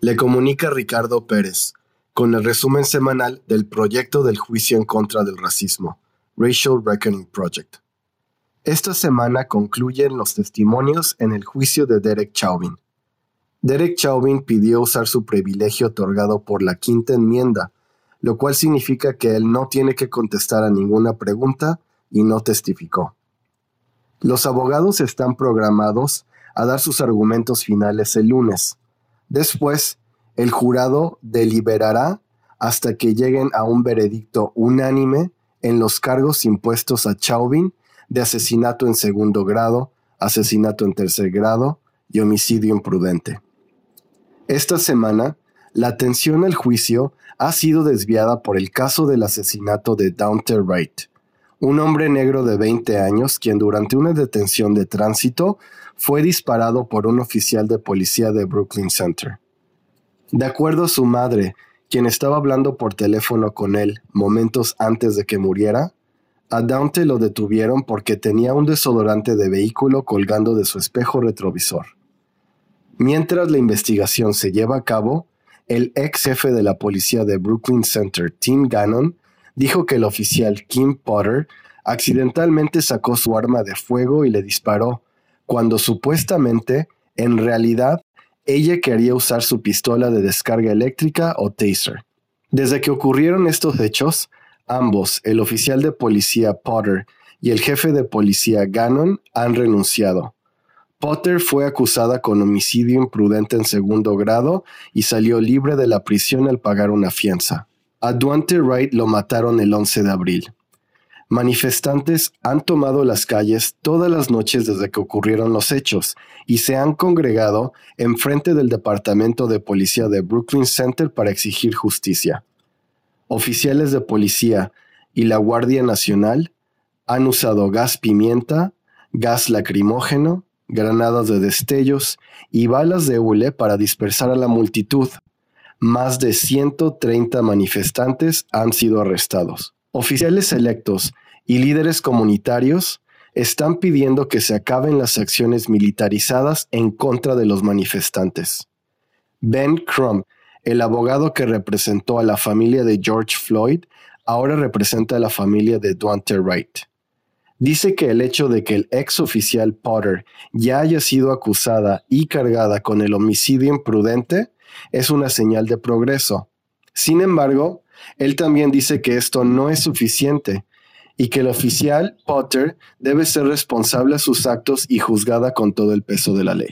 Le comunica Ricardo Pérez, con el resumen semanal del proyecto del juicio en contra del racismo, Racial Reckoning Project. Esta semana concluyen los testimonios en el juicio de Derek Chauvin. Derek Chauvin pidió usar su privilegio otorgado por la quinta enmienda, lo cual significa que él no tiene que contestar a ninguna pregunta y no testificó. Los abogados están programados a dar sus argumentos finales el lunes. Después, el jurado deliberará hasta que lleguen a un veredicto unánime en los cargos impuestos a Chauvin de asesinato en segundo grado, asesinato en tercer grado y homicidio imprudente. Esta semana, la atención al juicio ha sido desviada por el caso del asesinato de Daunte Wright, un hombre negro de 20 años quien durante una detención de tránsito fue disparado por un oficial de policía de Brooklyn Center. De acuerdo a su madre, quien estaba hablando por teléfono con él momentos antes de que muriera, a Dante lo detuvieron porque tenía un desodorante de vehículo colgando de su espejo retrovisor. Mientras la investigación se lleva a cabo, el ex jefe de la policía de Brooklyn Center, Tim Gannon, dijo que el oficial Kim Potter accidentalmente sacó su arma de fuego y le disparó, cuando supuestamente, en realidad, ella quería usar su pistola de descarga eléctrica o taser. Desde que ocurrieron estos hechos, ambos, el oficial de policía Potter y el jefe de policía Gannon, han renunciado. Potter fue acusada con homicidio imprudente en segundo grado y salió libre de la prisión al pagar una fianza. A Duante Wright lo mataron el 11 de abril. Manifestantes han tomado las calles todas las noches desde que ocurrieron los hechos y se han congregado en frente del Departamento de Policía de Brooklyn Center para exigir justicia. Oficiales de policía y la Guardia Nacional han usado gas pimienta, gas lacrimógeno, granadas de destellos y balas de hule para dispersar a la multitud. Más de 130 manifestantes han sido arrestados. Oficiales electos y líderes comunitarios están pidiendo que se acaben las acciones militarizadas en contra de los manifestantes. Ben Crump, el abogado que representó a la familia de George Floyd, ahora representa a la familia de Duante Wright. Dice que el hecho de que el ex oficial Potter ya haya sido acusada y cargada con el homicidio imprudente es una señal de progreso. Sin embargo, él también dice que esto no es suficiente y que el oficial Potter debe ser responsable de sus actos y juzgada con todo el peso de la ley.